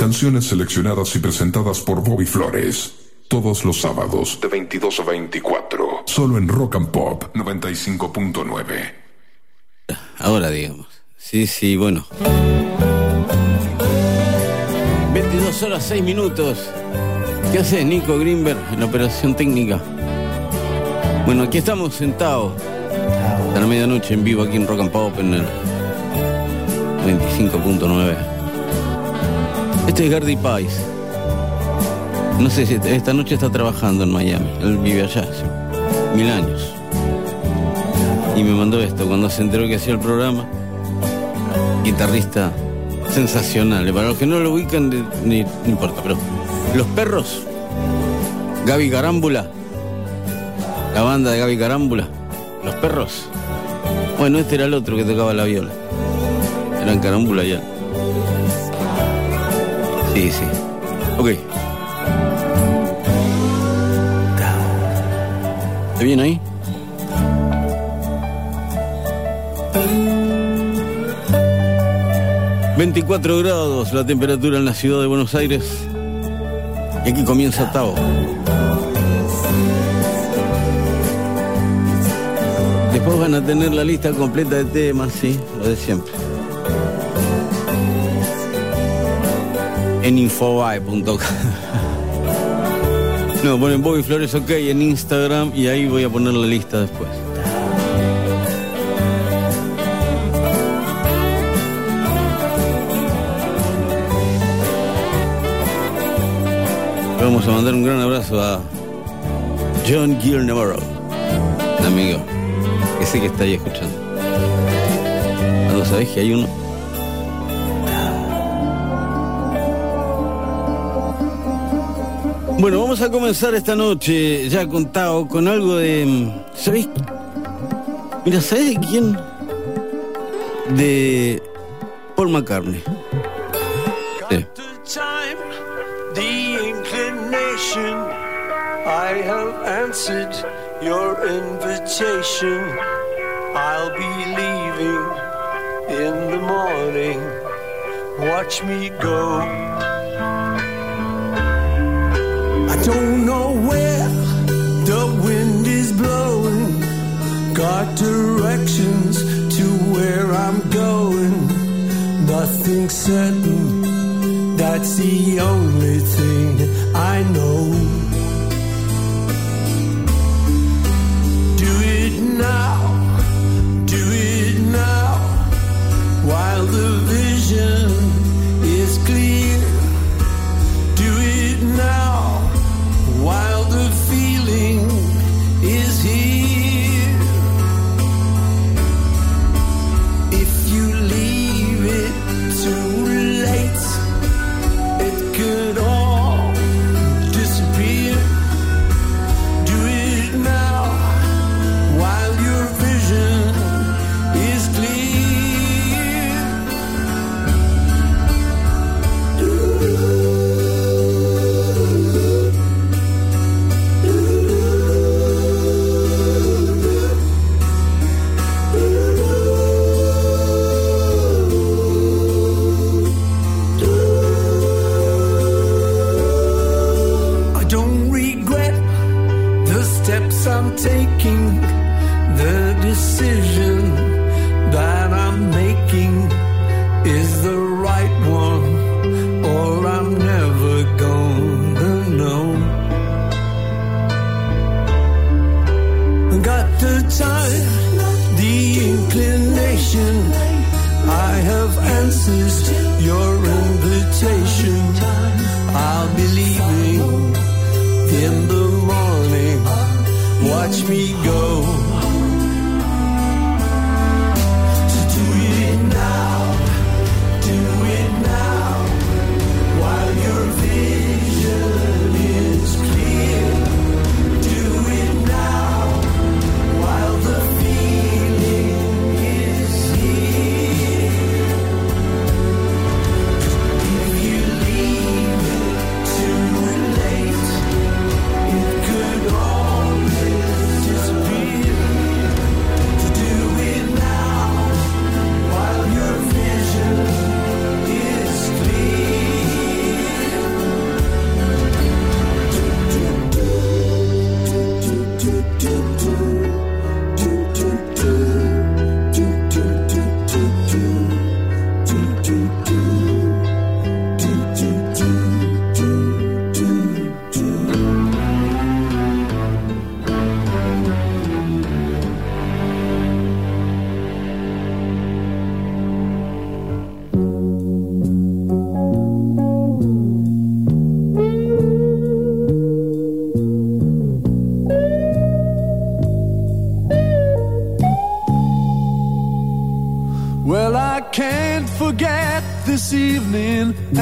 Canciones seleccionadas y presentadas por Bobby Flores. Todos los sábados de 22 a 24. Solo en Rock and Pop 95.9. Ahora digamos. Sí, sí, bueno. 22 horas 6 minutos. ¿Qué haces, Nico Greenberg, en la operación técnica? Bueno, aquí estamos sentados. A la medianoche en vivo aquí en Rock and Pop en el 25.9. Este es Gardy Pais. No sé si esta noche está trabajando en Miami. Él vive allá hace mil años. Y me mandó esto cuando se enteró que hacía el programa. Guitarrista sensacional. Para los que no lo ubican, ni, no importa, pero los perros, Gaby Carámbula, la banda de Gaby Carámbula, los perros. Bueno, este era el otro que tocaba la viola. Eran Carámbula ya. Sí, sí. Ok. ¿Está bien ahí? ...24 grados la temperatura en la ciudad de Buenos Aires... ...y aquí comienza Tao. Después van a tener la lista completa de temas, sí, lo de siempre. En infobae.com No, ponen Bobby Flores OK en Instagram y ahí voy a poner la lista después. Vamos a mandar un gran abrazo a John Gill Navarro, amigo que sé que está ahí escuchando. ¿No sabés que hay uno? Bueno, vamos a comenzar esta noche ya contado con algo de. ¿Sabéis? Mira, ¿sabés de quién? De Paul McCartney. Sí. I have answered your invitation. I'll be leaving in the morning. Watch me go. Certain. That's the only thing I know.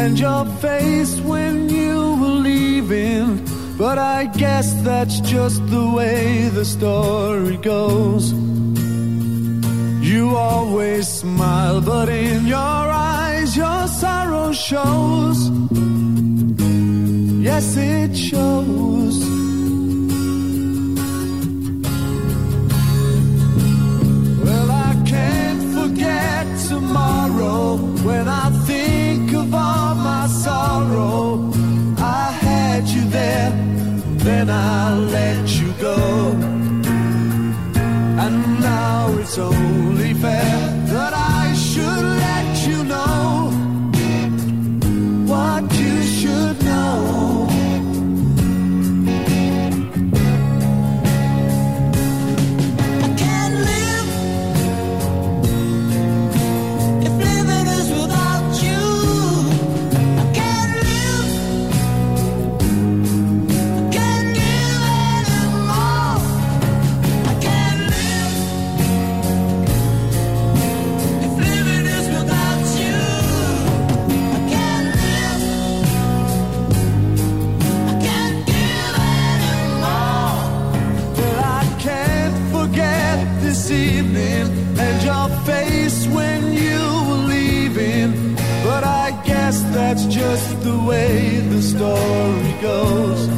And your the way the story goes.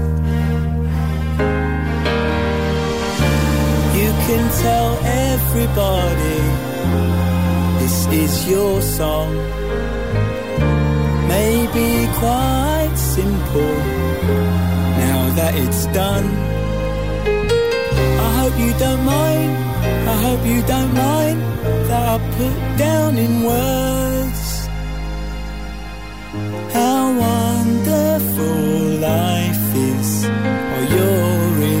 Can tell everybody this is your song. Maybe quite simple now that it's done. I hope you don't mind. I hope you don't mind that I put down in words how wonderful life is while you're in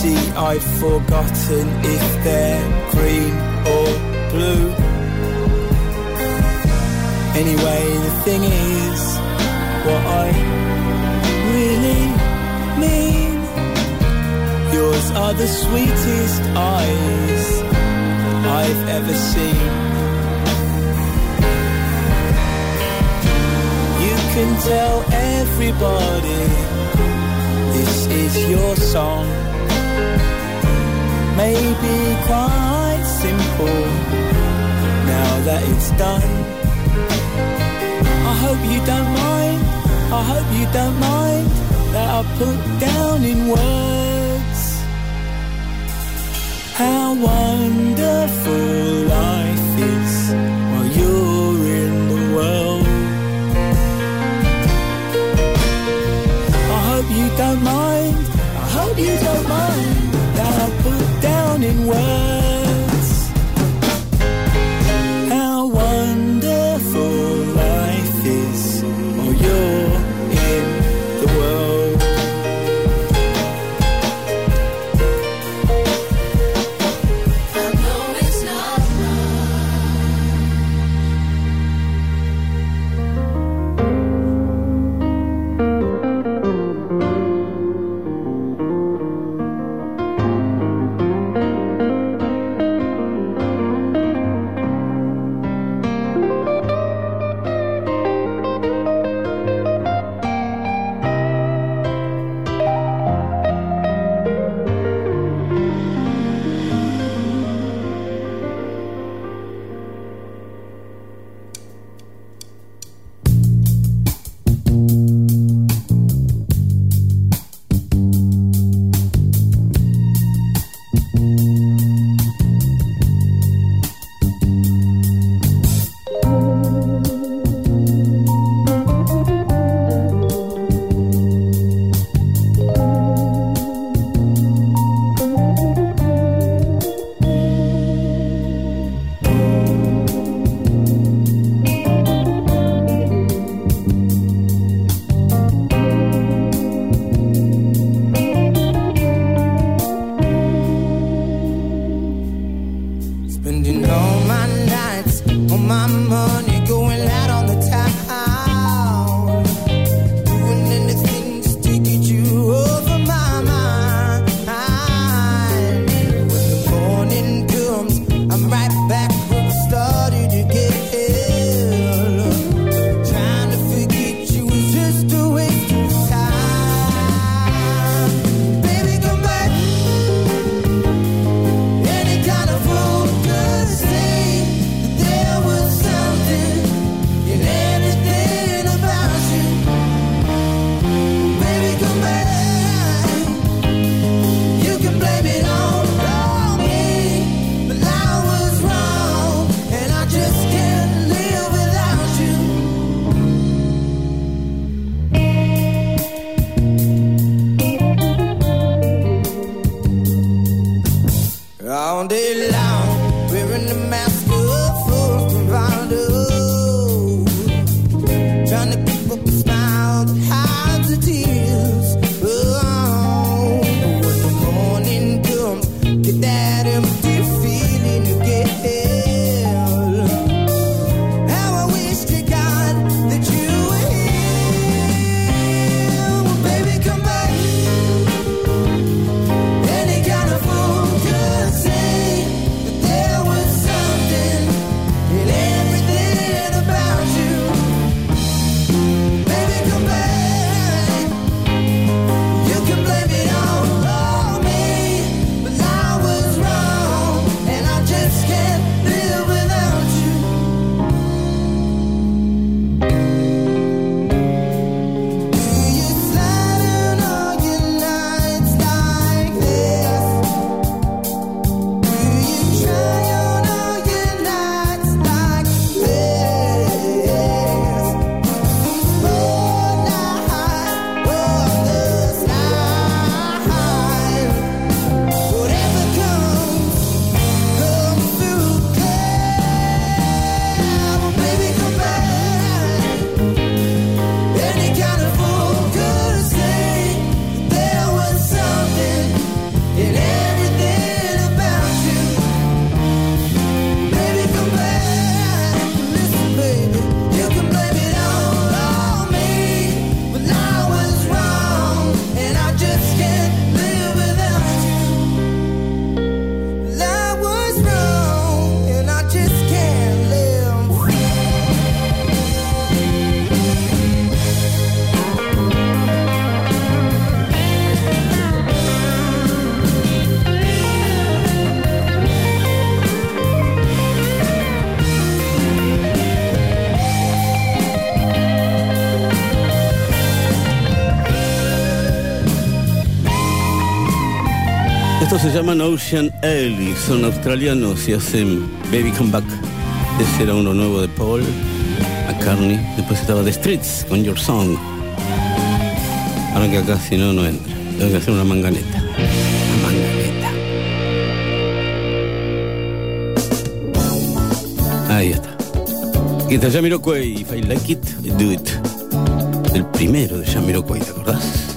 See, I've forgotten if they're green or blue. Anyway, the thing is, what I really mean. Yours are the sweetest eyes I've ever seen. You can tell everybody this is your song. Maybe quite simple now that it's done. I hope you don't mind. I hope you don't mind that I put down in words how wonderful life put down se llaman Ocean Ellie, son australianos y hacen Baby Come Back. Ese era uno nuevo de Paul McCartney. Después estaba The Streets con Your Song. Ahora que acá si no, no entra. Tengo que hacer una manganeta. Una manganeta. Ahí está. Aquí está Jamiroquai. If I like it, do it. El primero de Jamiroquai, ¿te acordás?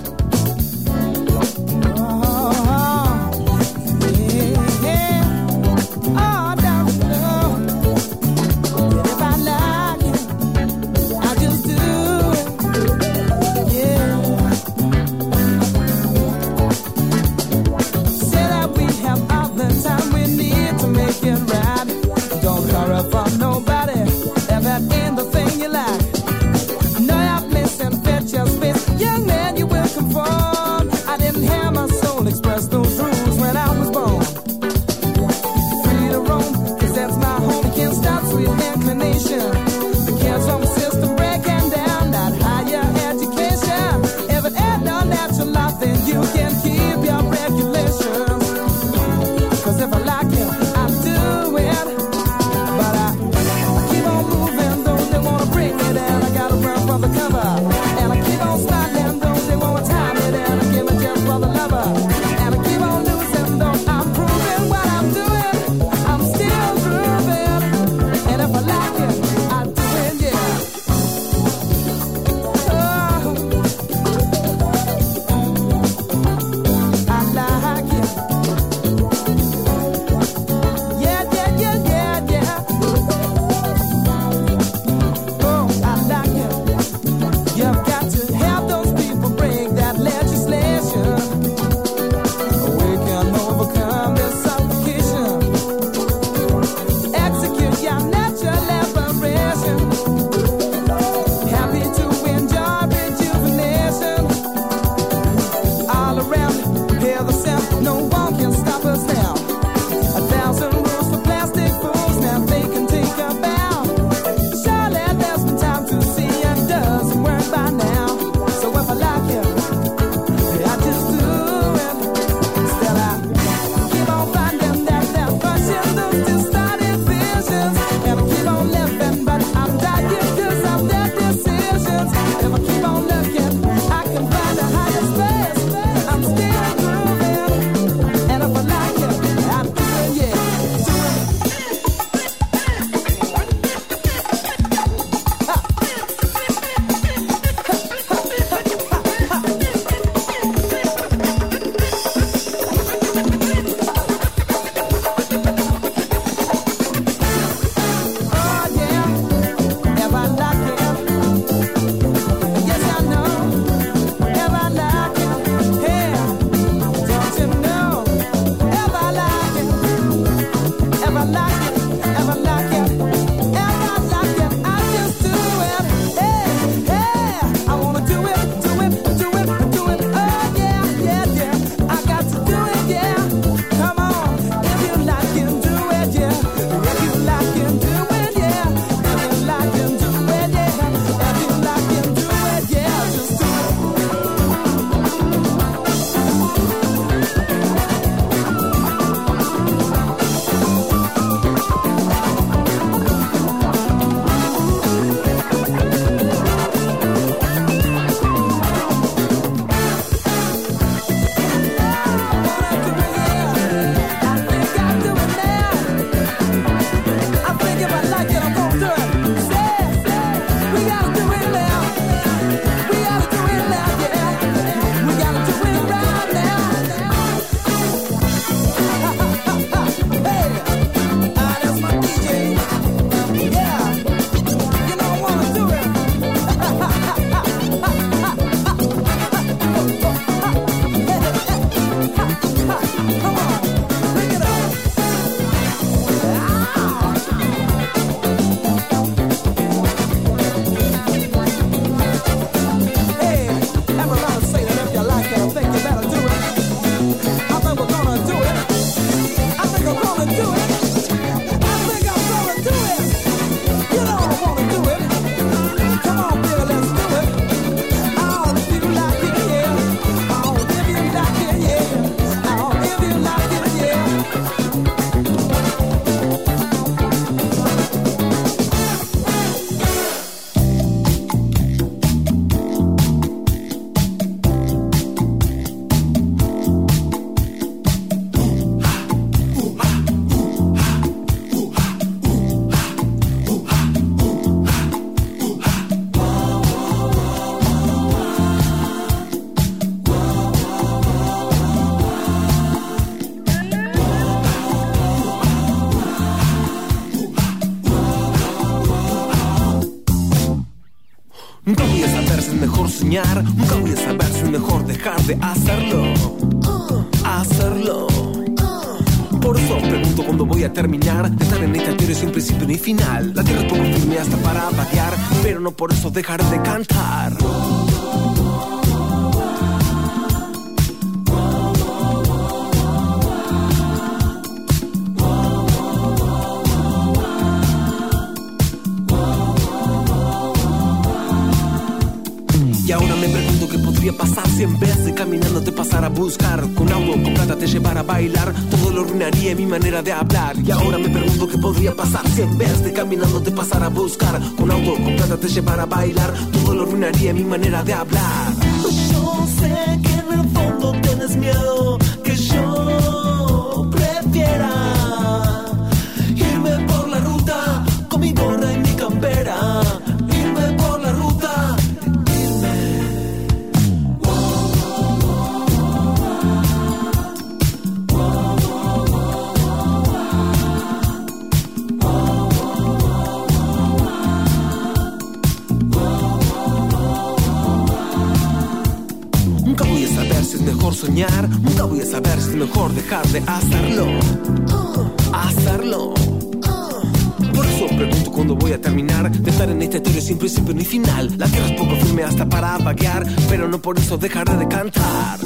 Nunca voy a saber si es mejor dejar de hacerlo. Hacerlo. Por eso pregunto cuándo voy a terminar de estar en esta teoría sin principio ni final. La tierra es poco firme hasta para vaquear, pero no por eso dejar de cantar. Mi manera de hablar. Y ahora me pregunto qué podría pasar si en vez de caminando te pasara a buscar Con auto, con plata te llevara a bailar. Todo lo arruinaría mi manera de hablar por eso dejaré de cantar.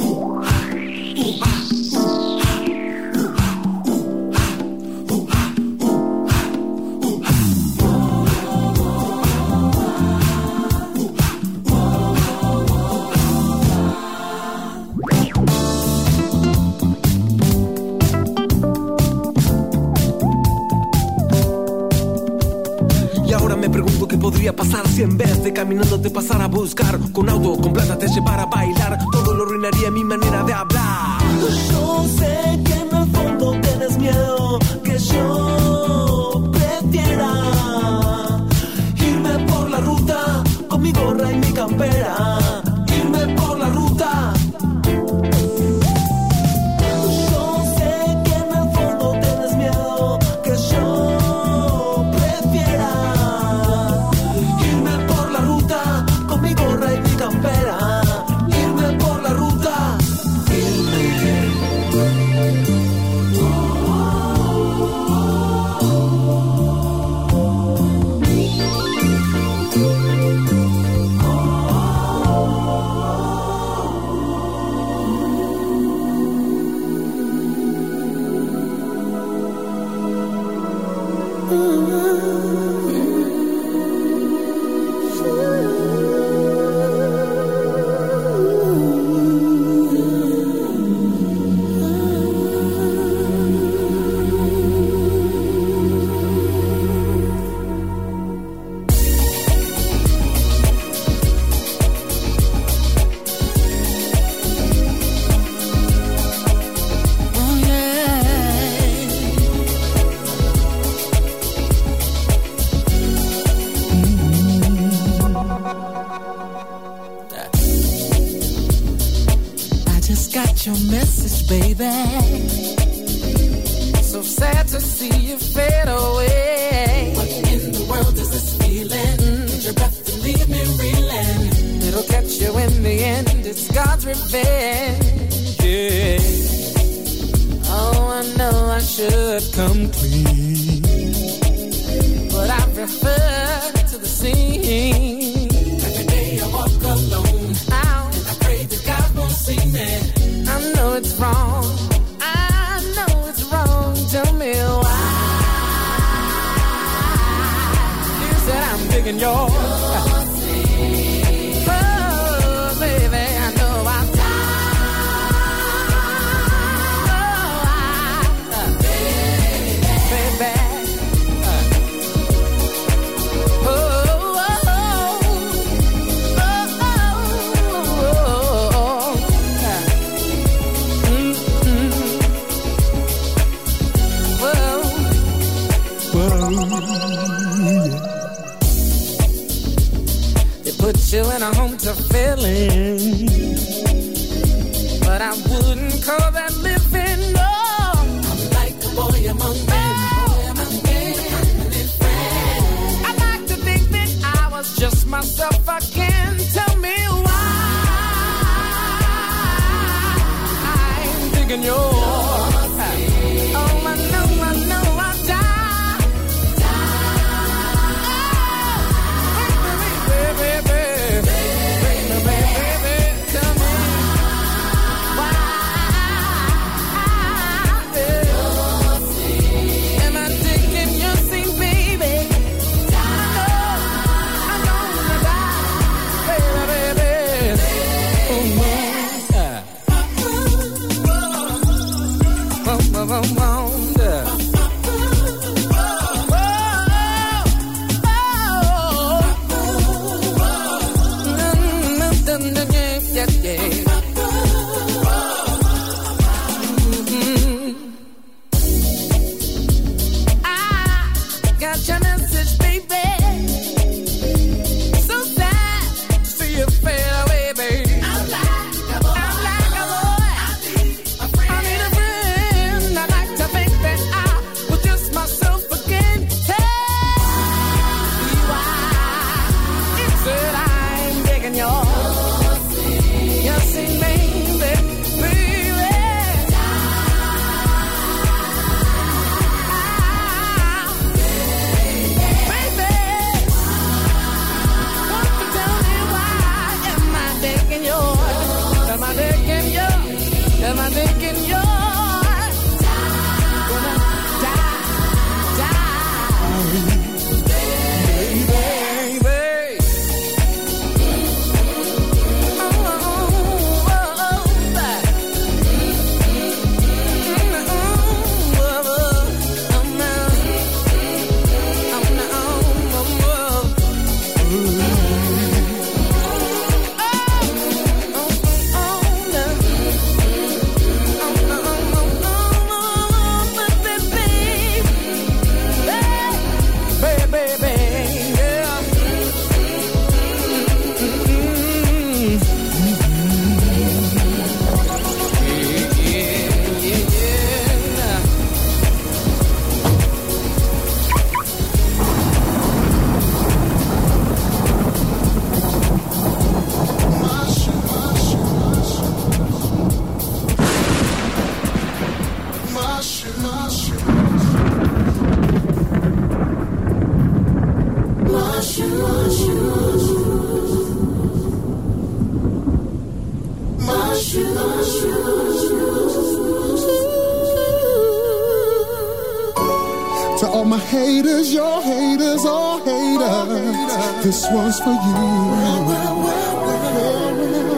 This one's for you. Well, well, well, well,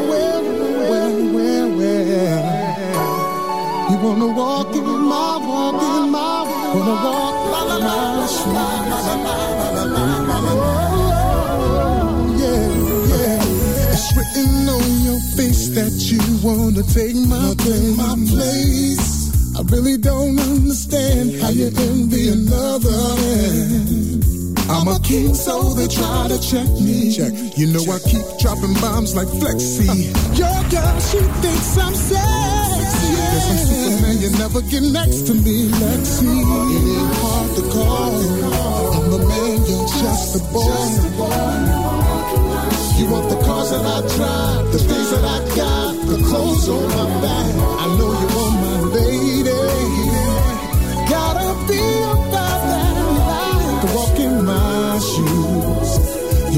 well, well, well, You wanna walk in my, walk in my, wanna walk my shoes. It's written on your face that you wanna take my place. My place. I really don't understand how you envy another man. I'm a king, so they try to check me. Check. You know I keep dropping bombs like Flexi. Your girl, she thinks I'm sexy. Yes, I'm Superman, you never get next to me, Lexi. It ain't hard to call. I'm the man, you're just a boy. You want the cars that I drive, the things that I got, the clothes on my back. I know you want my lady. Gotta be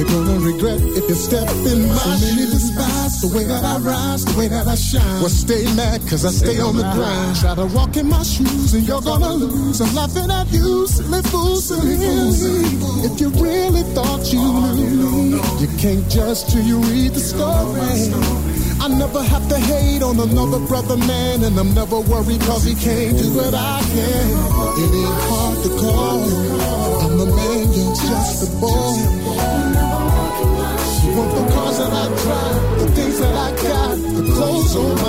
You're gonna regret if you step in my so many despise the way that I rise, the way that I shine. Well, stay mad, cause I stay on the grind. Try to walk in my shoes and you're gonna lose. I'm laughing at you, silly fool, silly fool. If you really thought you oh, knew, you can't judge till you read the story. I never have to hate on another brother man, and I'm never worried cause he can't do what I can. It ain't hard to call. I'm the man, you're just a boy. Drive, the things that I got, the clothes on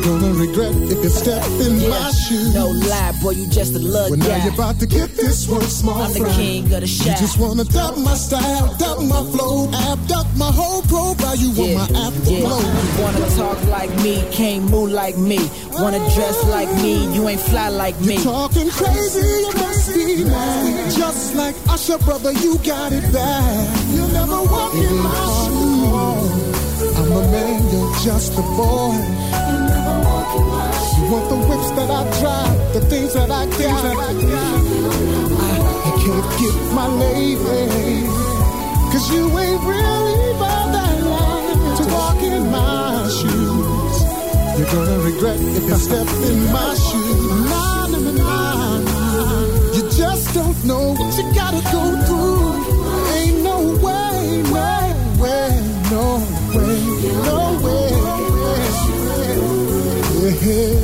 You're gonna regret if you step in Yeah, my shoes. No lie, boy, you just a lug Well, now you're about to get this one small I'm the fry. king of the You just wanna duck my style, duck my flow, abduct my whole profile. You want my app yeah. blow. Wanna talk like me, can't move like me. Wanna dress like me, you ain't fly like me. You're talking crazy, you must be mad. Just like Usher, brother, you got it bad. You never walk in my mm. shoes. I'm a man, you're just a boy. You want the whips that I drive, the things that I got. I, I can't get my lady. Cause you ain't really about that life to walk in my shoes. You're gonna regret if you step in my shoes. Nah, nah, nah, nah. You just don't know what you gotta Yeah,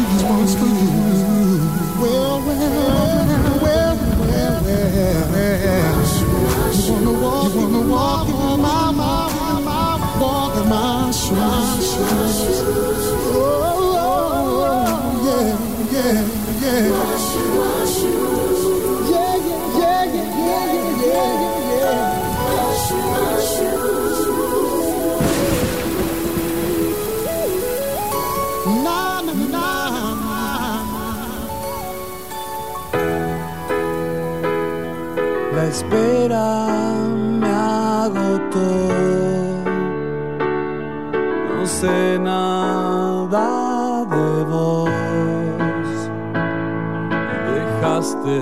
yeah. Yeah, espera me agotó. No sé nada de vos. Dejaste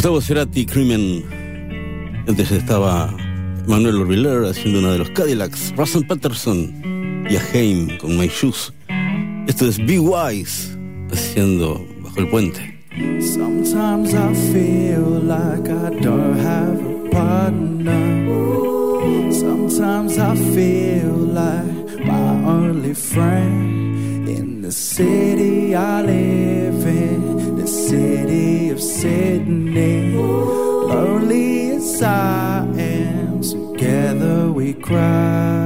Gustavo Cerati, Crimen. Antes estaba Manuel Orbiler haciendo uno de los Cadillacs, Russell Patterson y a Haim con My Shoes. Esto es Be Wise haciendo Bajo el Puente. Sometimes I feel like I don't have a partner. Sometimes I feel like my only friend in the city I live in, of Sydney. Lonely as I am, together we cry.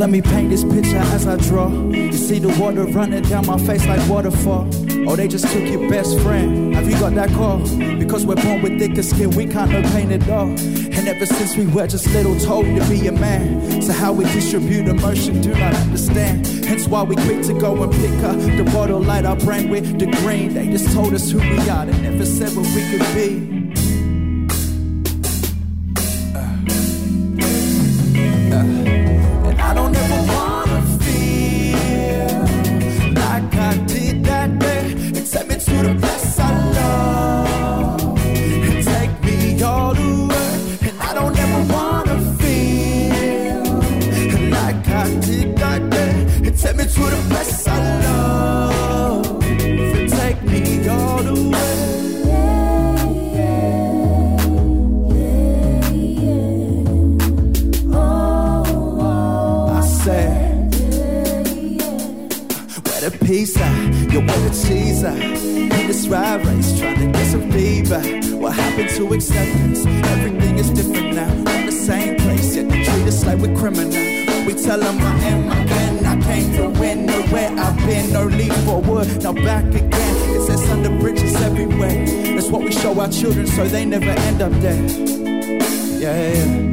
Let me paint this picture as I draw. You see the water running down my face like waterfall. Oh, they just took your best friend. Have you got that call? Because we're born with thicker skin, we can't no pain at all. And ever since we were just little told to be a man. So how we distribute emotion, do not understand. Hence why we quick to go and pick up the bottle, light our brain with the green. They just told us who we are, they never said what we could be. Children so they never end up dead. Yeah, yeah.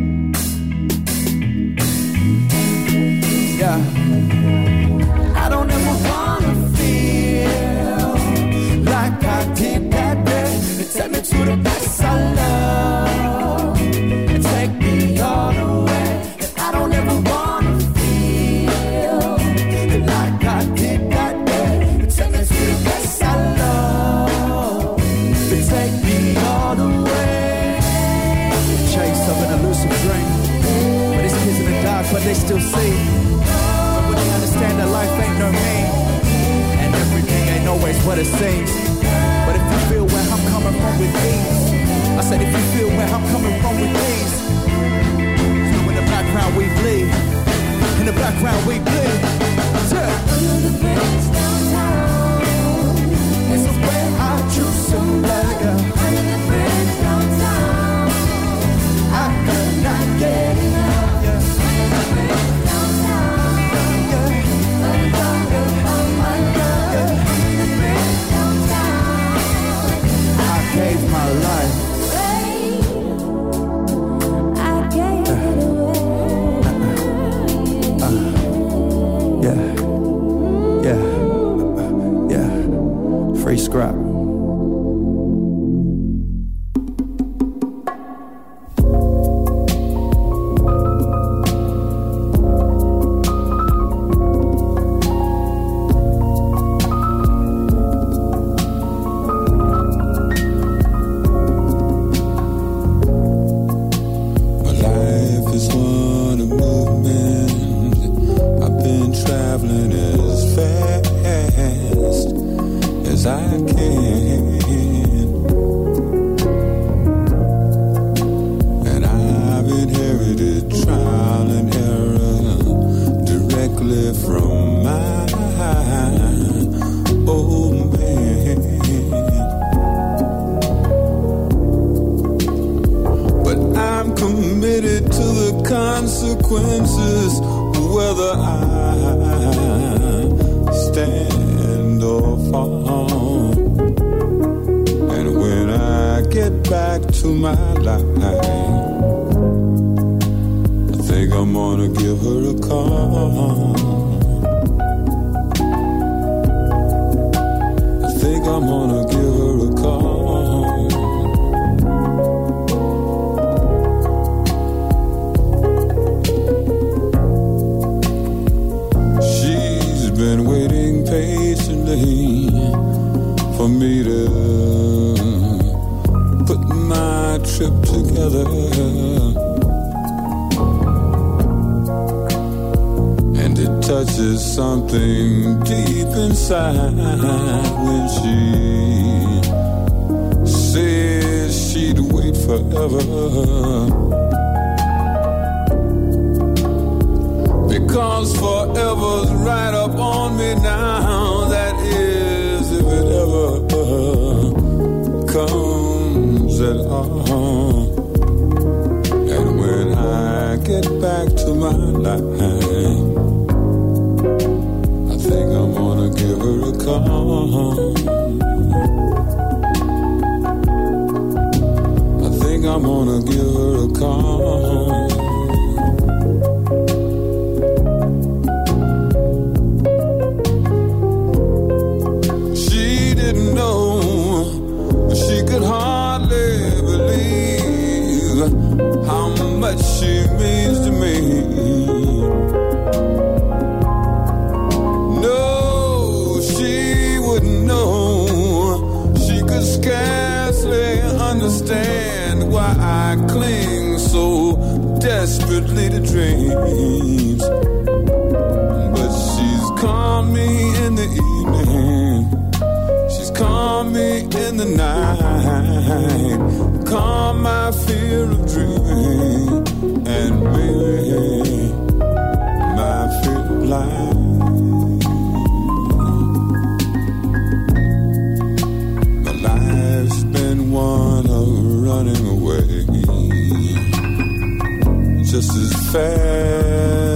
Call me in the night. Calm my fear of dreaming. And maybe my fear of life. My life's been one of running away. Just as fast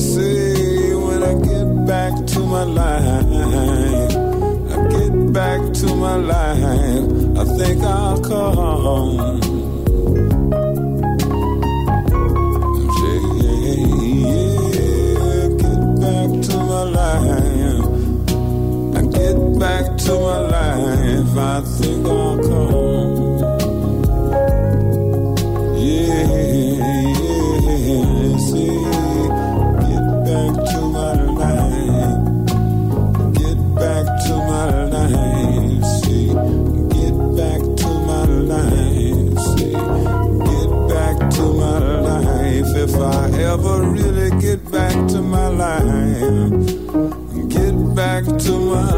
say, when I get back to my life, I get back to my life, I think I'll call. Say, yeah, get back to my life. I get back to my life, I think I'll ever really get back to my life get back to my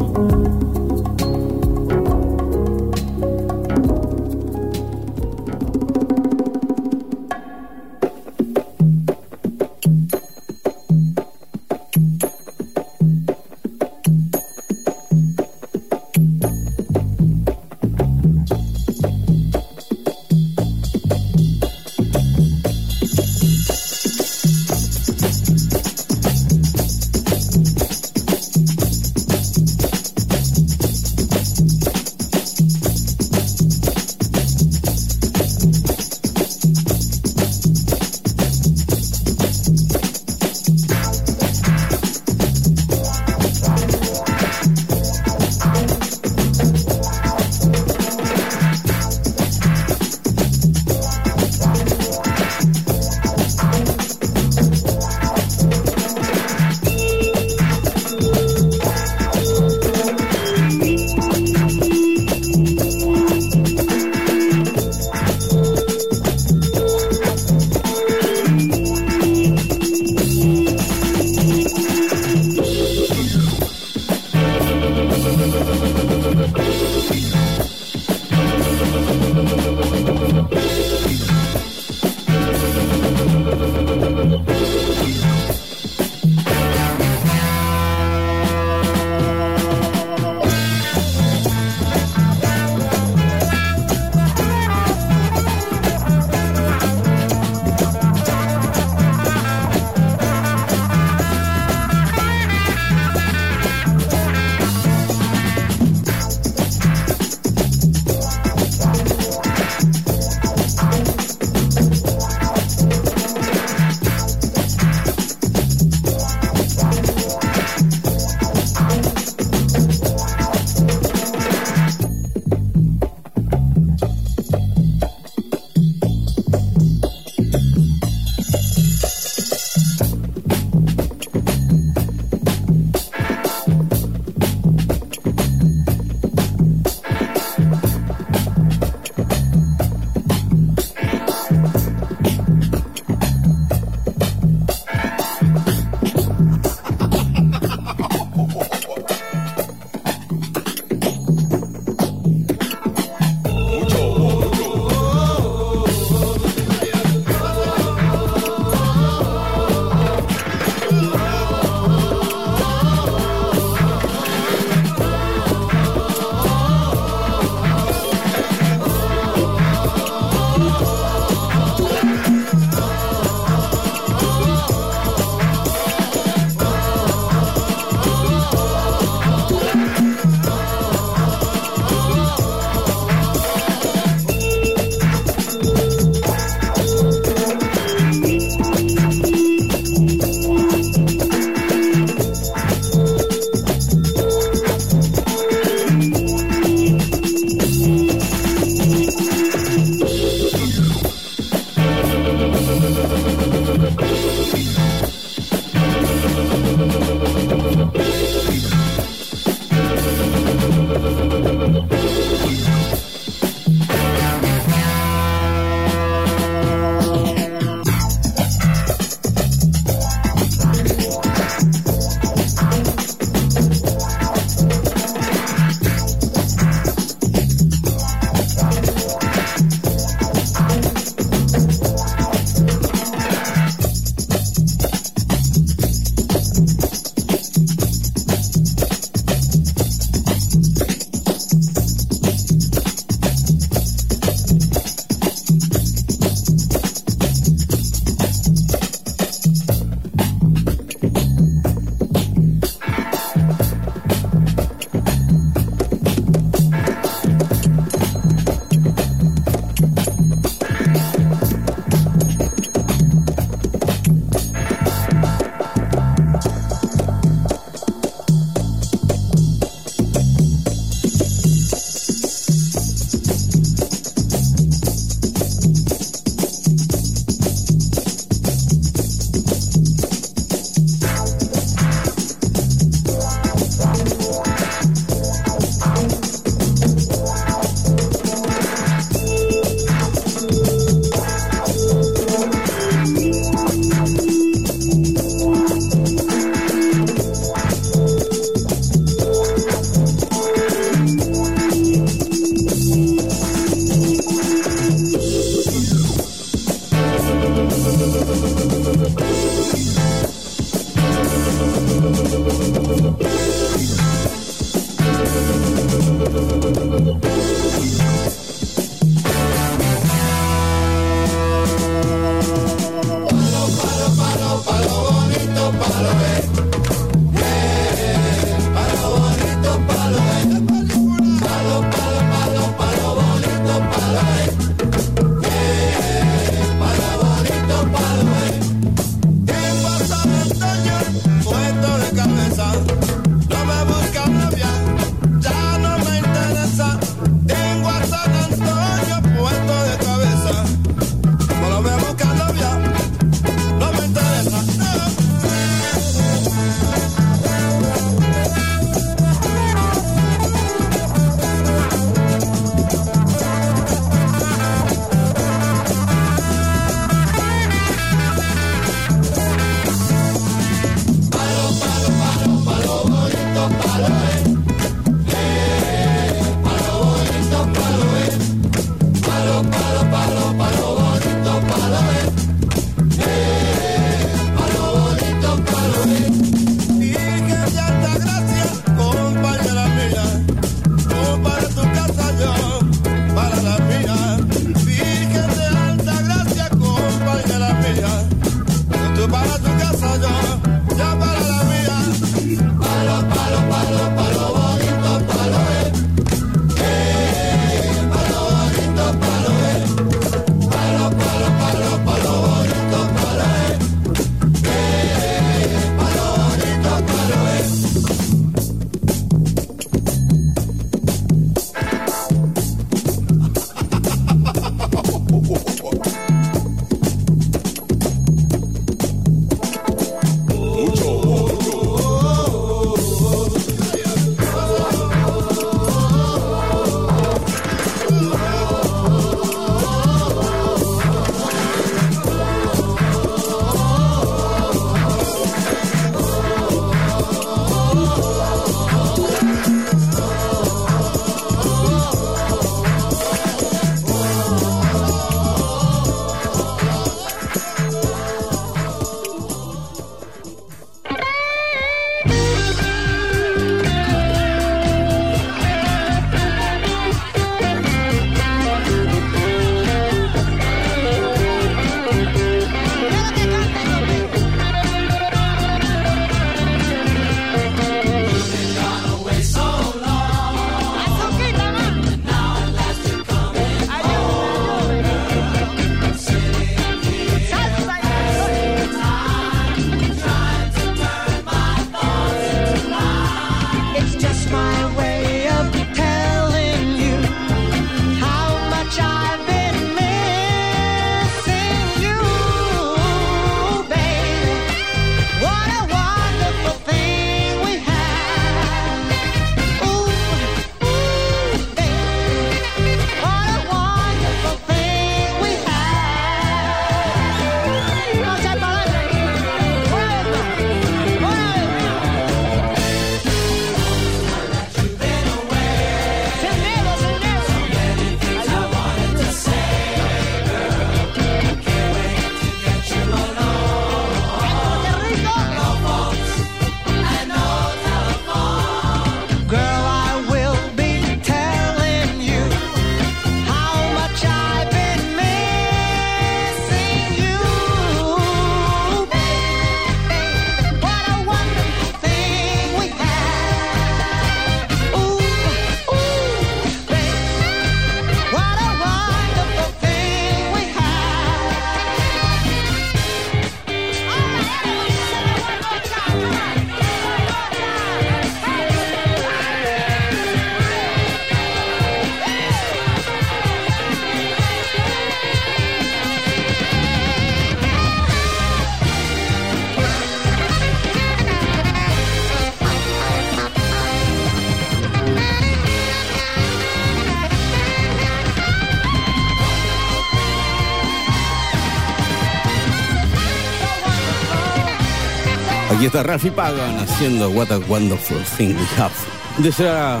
está Rafi Pagan haciendo What a Wonderful Thing We Have. De será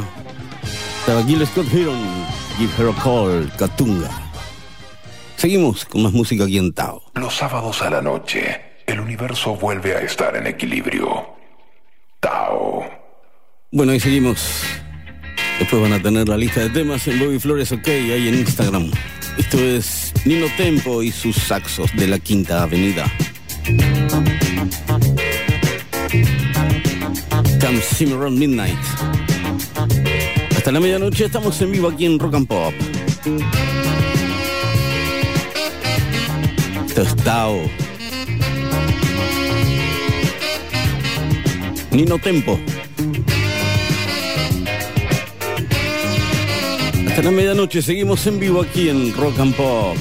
Gil Scott Heron, Give Her a Call, Katunga. Seguimos con más música aquí en Tao. Los sábados a la noche, el universo vuelve a estar en equilibrio. Tao. Bueno, ahí seguimos. Después van a tener la lista de temas en Bobby Flores OK ahí en Instagram. Esto es Nino Tempo y sus saxos de la Quinta Avenida. Around Midnight. Hasta la medianoche estamos en vivo aquí en Rock and Pop. Esto es Tao. Nino Tempo. Hasta la medianoche seguimos en vivo aquí en Rock and Pop.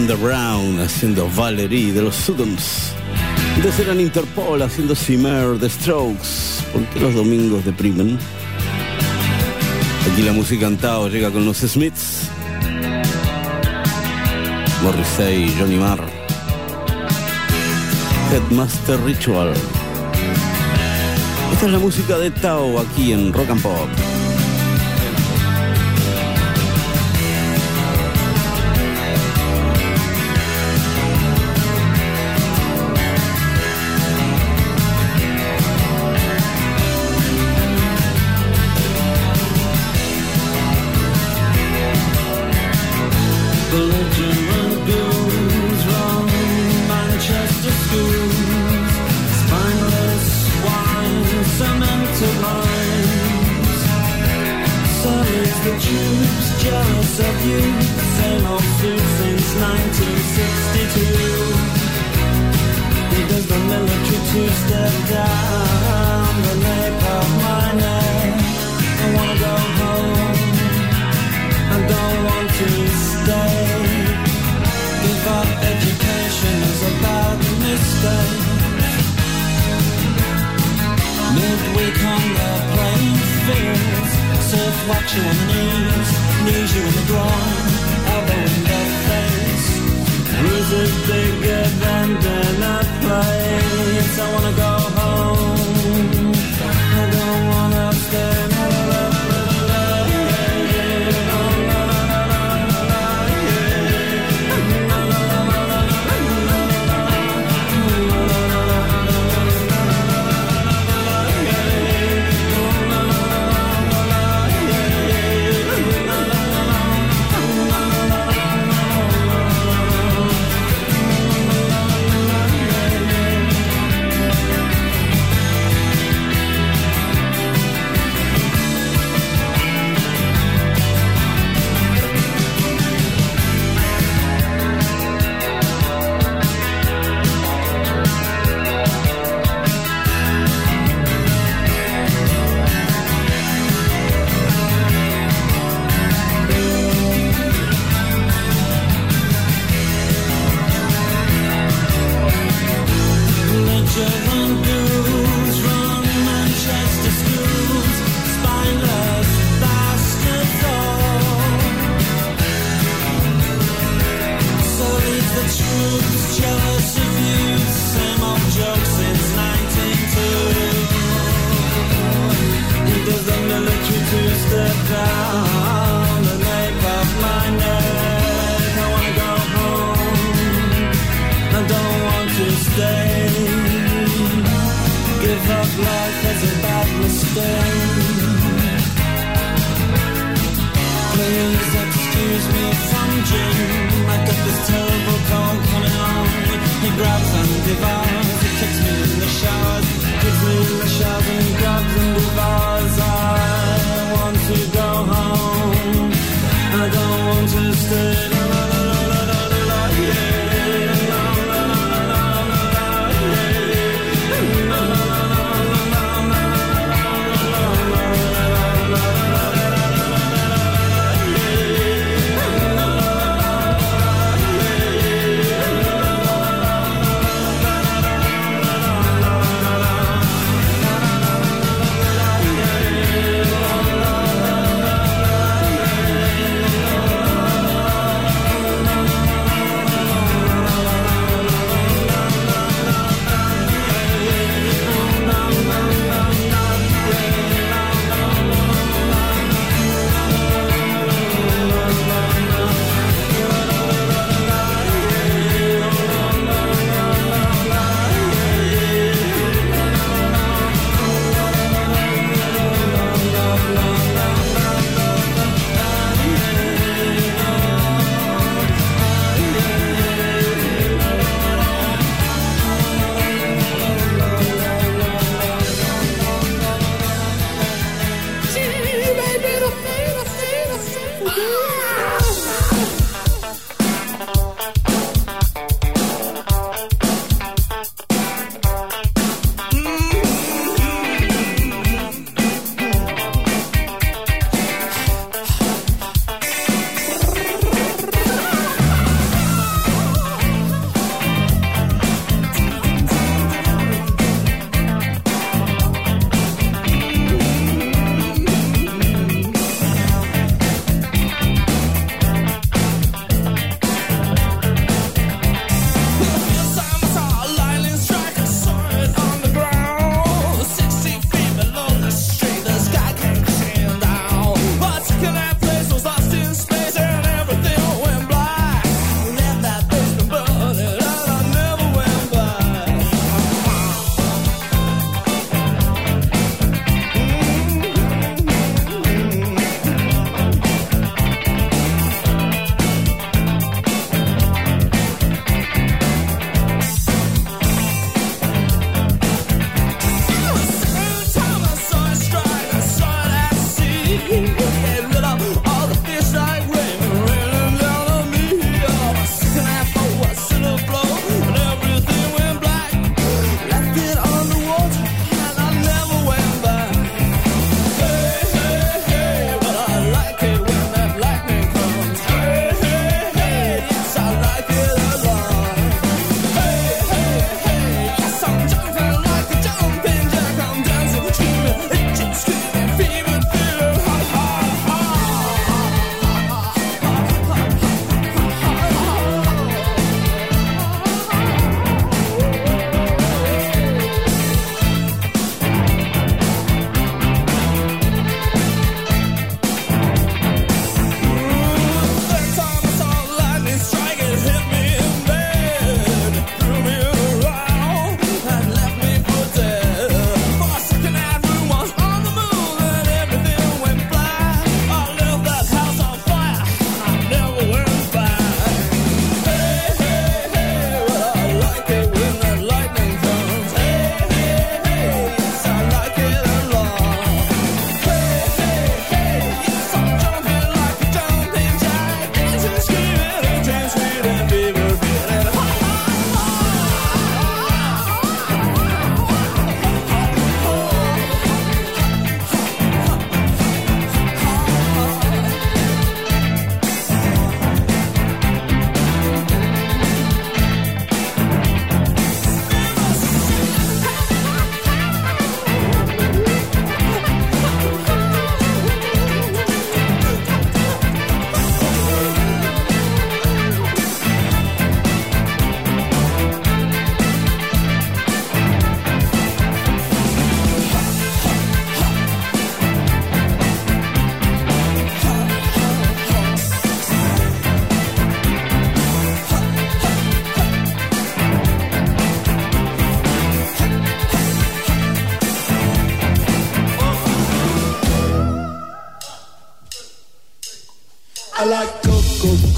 Wanda Brown haciendo Valerie de los Sudoms. Antes eran Interpol haciendo Simmer de Strokes. ¿Por qué los domingos deprimen? Aquí la música cantado llega con los Smiths. Morrissey, Johnny Marr. Headmaster Ritual. Esta es la música de Tao aquí en Rock and Pop.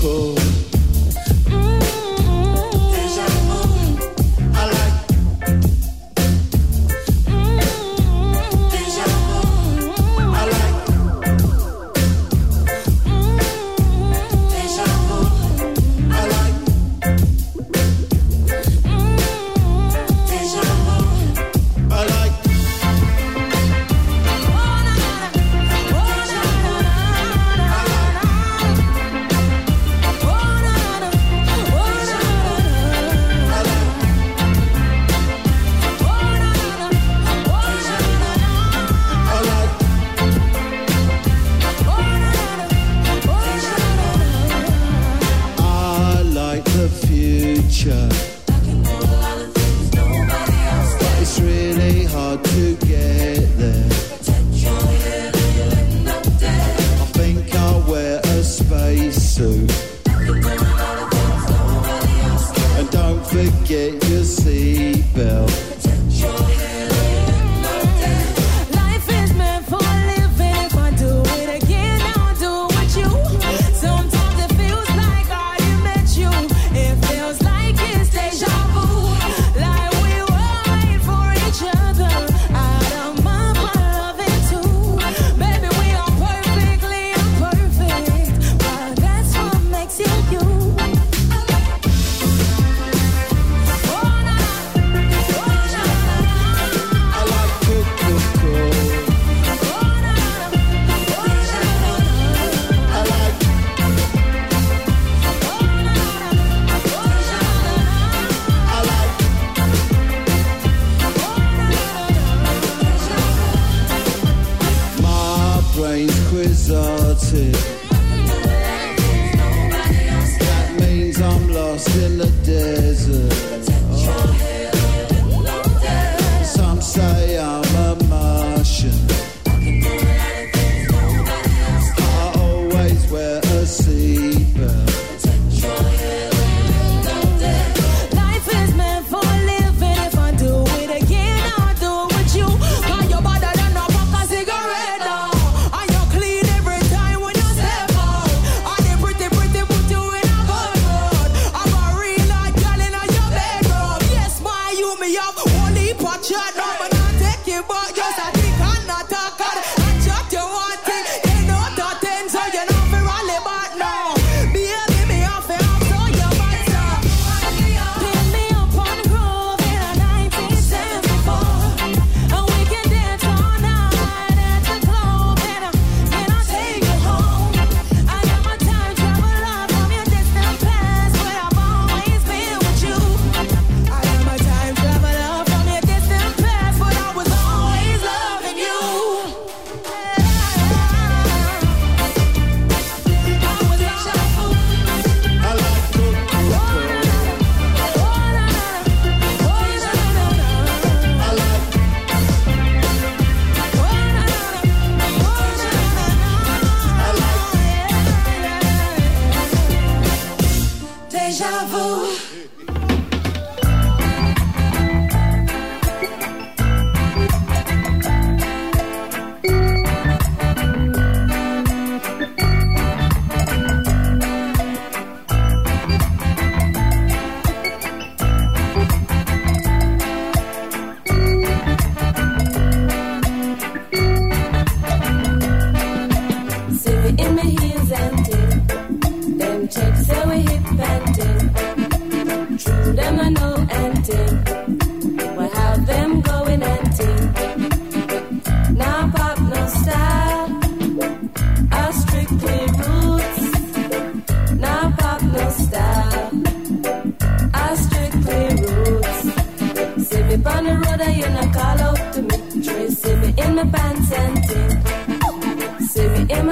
cold.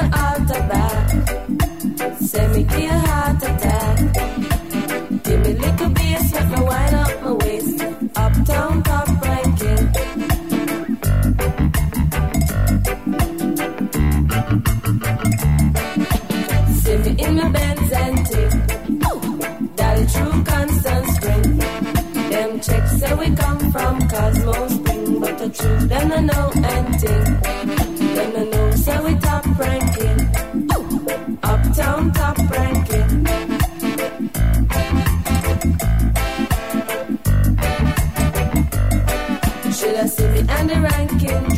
me out of that. Send me to your heart attack. Give me little beer, slap my wind up my waist. Uptown pop ranking. Send me in my Benz and tip. That is true constant spring. Them checks say we come from cosmos Spring, but the truth them I know and ting. Them I know say we talk.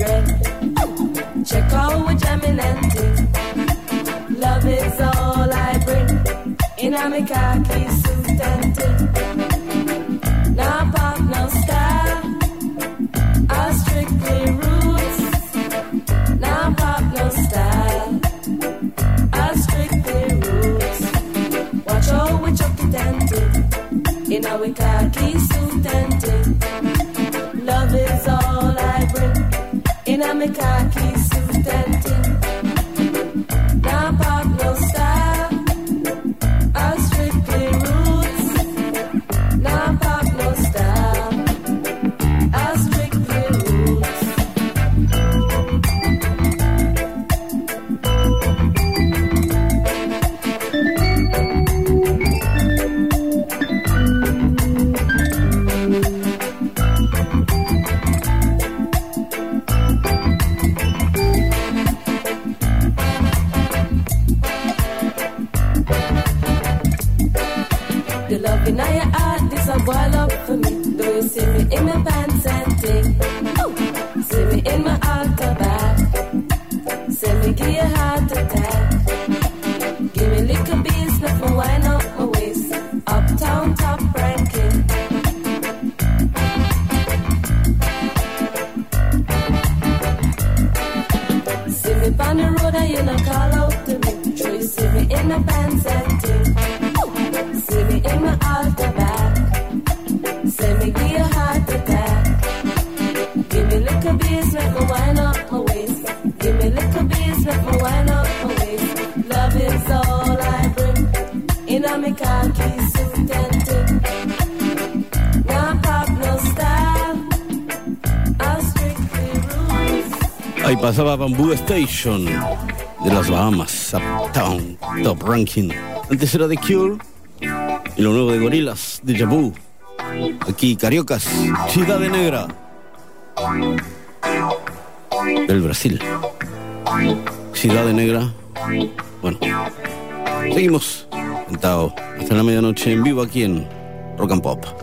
Check out what jamming and Love is all I bring. In a khaki suit. time. pasaba Bamboo Station de las Bahamas, Uptown, Top Ranking. Antes era The Cure y lo nuevo de Gorilas, de Jabú. Aquí, Cariocas, Ciudad de Negra del Brasil. Ciudad de Negra. Bueno, seguimos sentado hasta la medianoche en vivo aquí en Rock and Pop.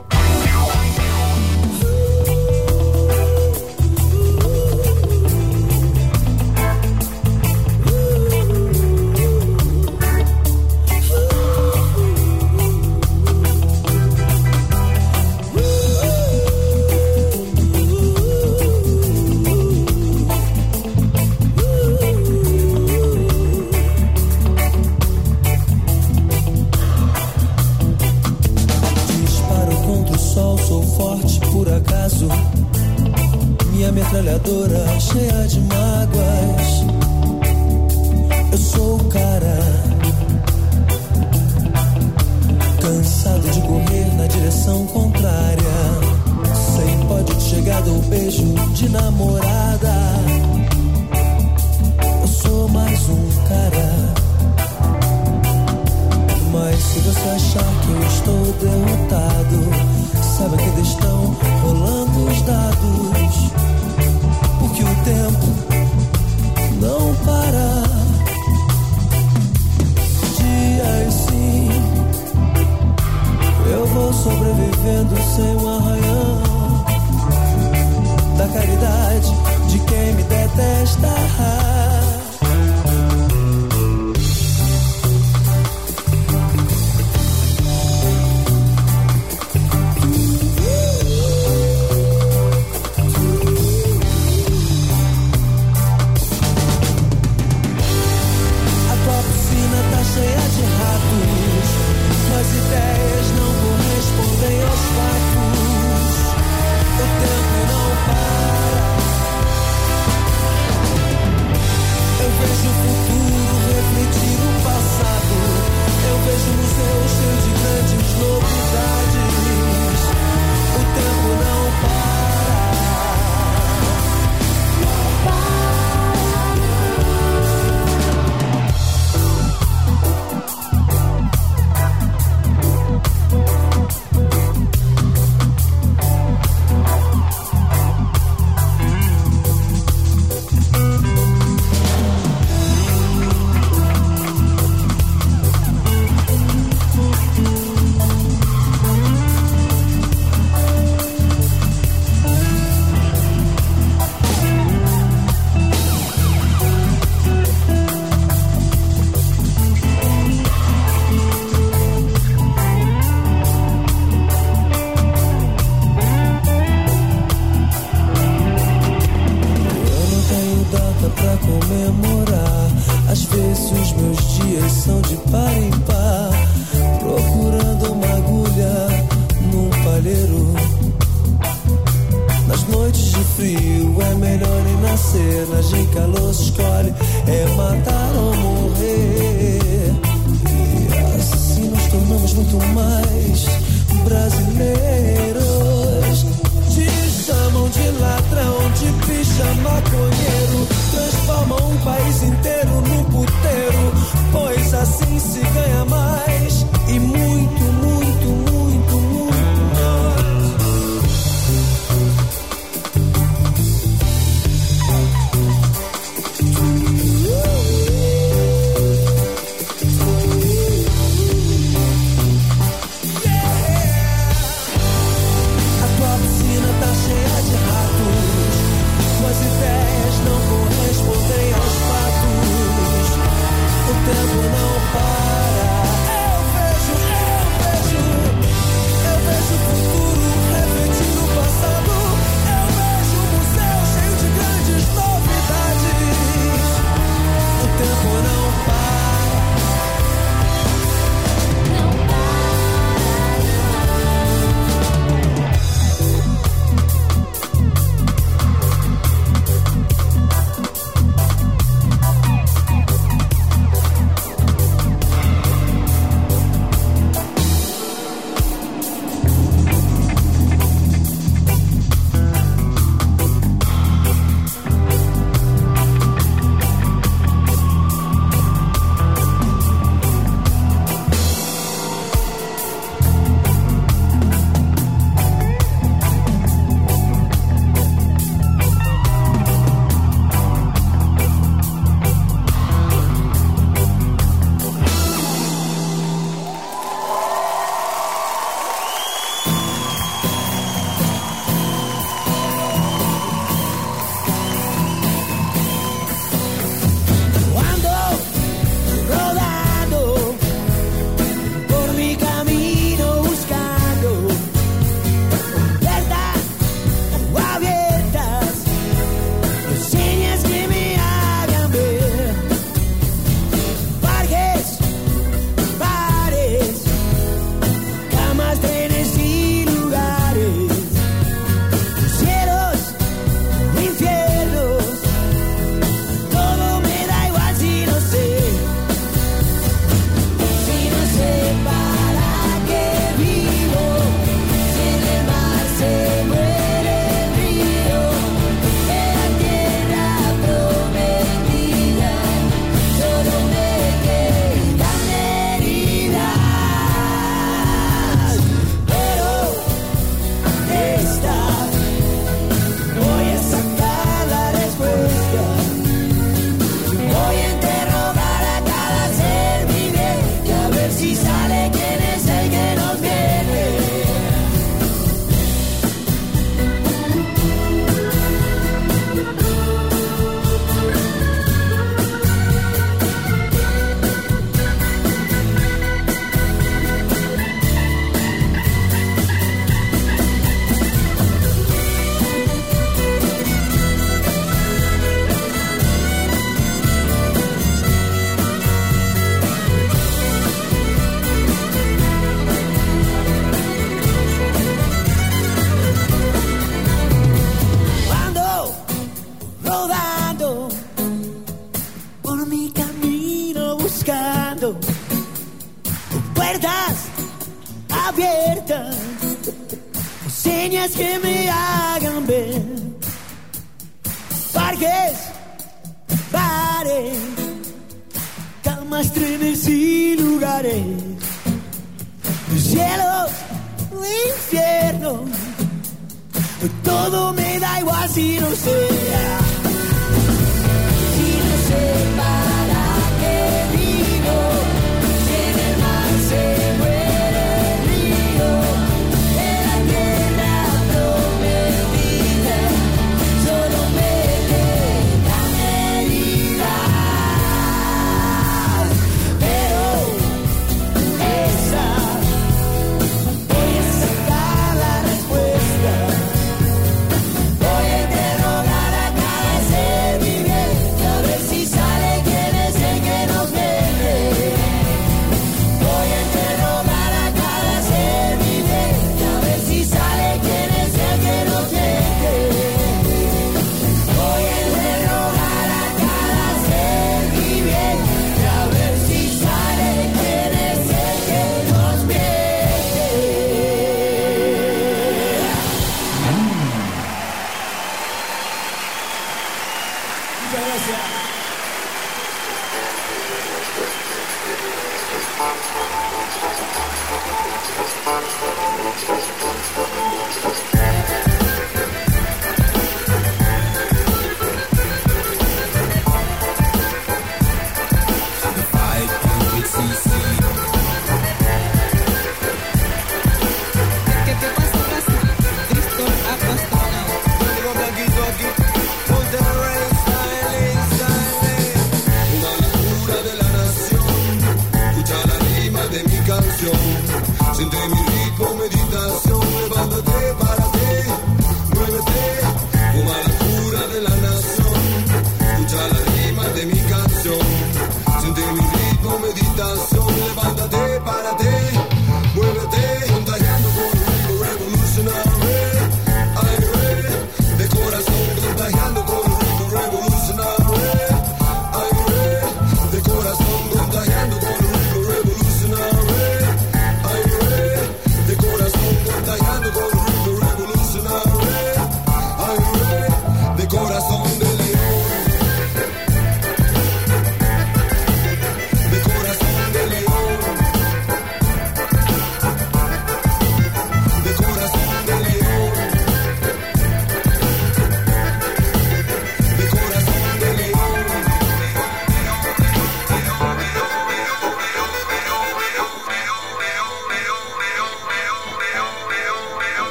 Todo me da igual si no sé.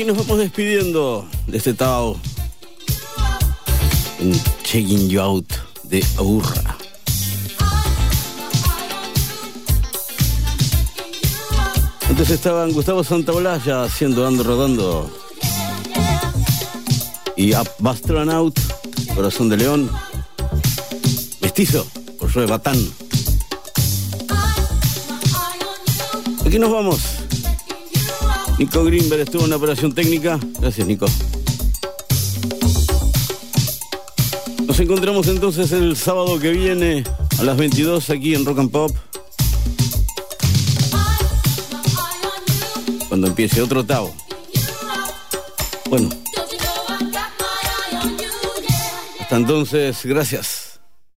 Aquí nos vamos despidiendo de este Tao. Checking You Out de Aurra. Antes estaban Gustavo Santaolalla haciendo Ando Rodando. Y Bastronaut, Corazón de León. Mestizo, por de Batán. Aquí nos vamos. Nico Greenberg estuvo en la operación técnica. Gracias, Nico. Nos encontramos entonces el sábado que viene a las 22 aquí en Rock and Pop. Cuando empiece otro Tao. Bueno. Hasta entonces, gracias.